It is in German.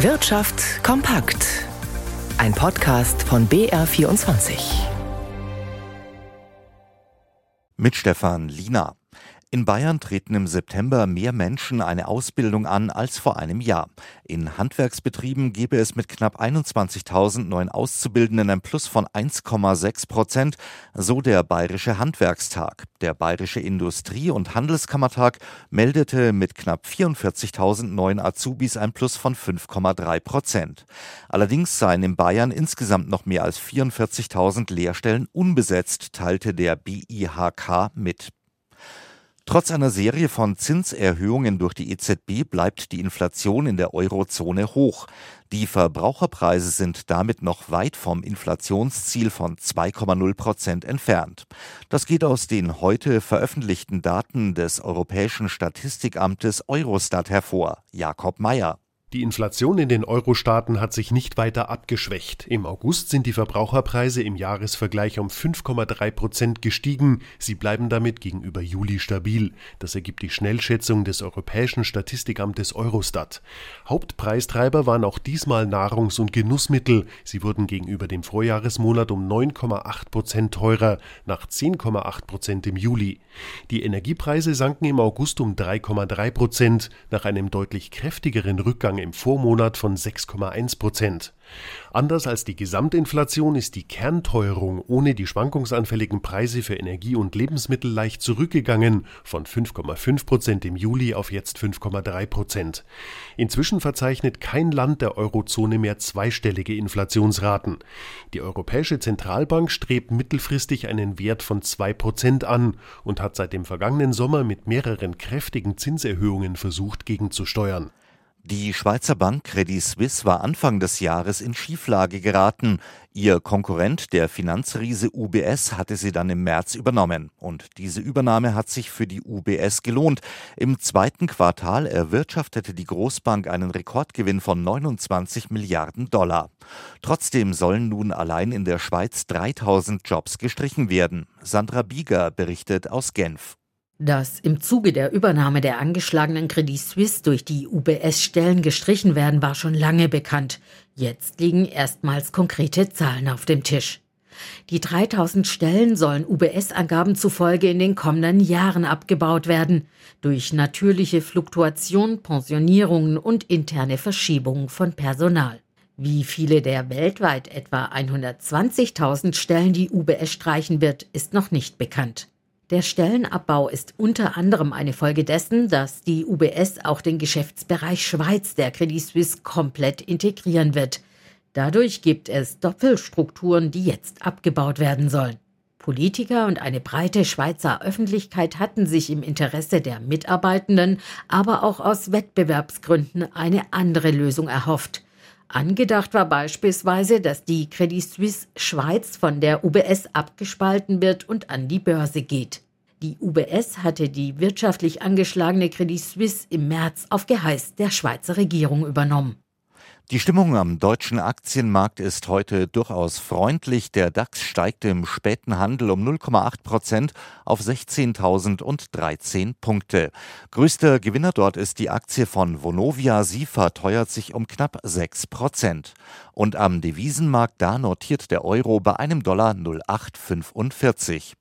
Wirtschaft kompakt. Ein Podcast von BR24. Mit Stefan Lina. In Bayern treten im September mehr Menschen eine Ausbildung an als vor einem Jahr. In Handwerksbetrieben gebe es mit knapp 21.000 neuen Auszubildenden ein Plus von 1,6 Prozent, so der Bayerische Handwerkstag. Der Bayerische Industrie- und Handelskammertag meldete mit knapp 44.000 neuen Azubis ein Plus von 5,3 Prozent. Allerdings seien in Bayern insgesamt noch mehr als 44.000 Lehrstellen unbesetzt, teilte der BIHK mit. Trotz einer Serie von Zinserhöhungen durch die EZB bleibt die Inflation in der Eurozone hoch. Die Verbraucherpreise sind damit noch weit vom Inflationsziel von 2,0 Prozent entfernt. Das geht aus den heute veröffentlichten Daten des Europäischen Statistikamtes Eurostat hervor. Jakob Mayer. Die Inflation in den Euro-Staaten hat sich nicht weiter abgeschwächt. Im August sind die Verbraucherpreise im Jahresvergleich um 5,3 Prozent gestiegen. Sie bleiben damit gegenüber Juli stabil. Das ergibt die Schnellschätzung des Europäischen Statistikamtes Eurostat. Hauptpreistreiber waren auch diesmal Nahrungs- und Genussmittel. Sie wurden gegenüber dem Vorjahresmonat um 9,8 Prozent teurer, nach 10,8 Prozent im Juli. Die Energiepreise sanken im August um 3,3 Prozent, nach einem deutlich kräftigeren Rückgang im Vormonat von 6,1 Prozent. Anders als die Gesamtinflation ist die Kernteuerung ohne die schwankungsanfälligen Preise für Energie und Lebensmittel leicht zurückgegangen, von 5,5 Prozent im Juli auf jetzt 5,3 Prozent. Inzwischen verzeichnet kein Land der Eurozone mehr zweistellige Inflationsraten. Die Europäische Zentralbank strebt mittelfristig einen Wert von 2 Prozent an und hat seit dem vergangenen Sommer mit mehreren kräftigen Zinserhöhungen versucht, gegenzusteuern. Die Schweizer Bank Credit Suisse war Anfang des Jahres in Schieflage geraten. Ihr Konkurrent, der Finanzriese UBS, hatte sie dann im März übernommen. Und diese Übernahme hat sich für die UBS gelohnt. Im zweiten Quartal erwirtschaftete die Großbank einen Rekordgewinn von 29 Milliarden Dollar. Trotzdem sollen nun allein in der Schweiz 3000 Jobs gestrichen werden. Sandra Bieger berichtet aus Genf. Dass im Zuge der Übernahme der angeschlagenen Credit Suisse durch die UBS Stellen gestrichen werden, war schon lange bekannt. Jetzt liegen erstmals konkrete Zahlen auf dem Tisch. Die 3000 Stellen sollen UBS-Angaben zufolge in den kommenden Jahren abgebaut werden, durch natürliche Fluktuation, Pensionierungen und interne Verschiebungen von Personal. Wie viele der weltweit etwa 120.000 Stellen die UBS streichen wird, ist noch nicht bekannt. Der Stellenabbau ist unter anderem eine Folge dessen, dass die UBS auch den Geschäftsbereich Schweiz der Credit Suisse komplett integrieren wird. Dadurch gibt es Doppelstrukturen, die jetzt abgebaut werden sollen. Politiker und eine breite Schweizer Öffentlichkeit hatten sich im Interesse der Mitarbeitenden, aber auch aus Wettbewerbsgründen eine andere Lösung erhofft. Angedacht war beispielsweise, dass die Credit Suisse Schweiz von der UBS abgespalten wird und an die Börse geht. Die UBS hatte die wirtschaftlich angeschlagene Credit Suisse im März auf Geheiß der Schweizer Regierung übernommen. Die Stimmung am deutschen Aktienmarkt ist heute durchaus freundlich. Der DAX steigt im späten Handel um 0,8 Prozent auf 16.013 Punkte. Größter Gewinner dort ist die Aktie von Vonovia. Sie verteuert sich um knapp 6 Prozent. Und am Devisenmarkt da notiert der Euro bei einem Dollar 0,845.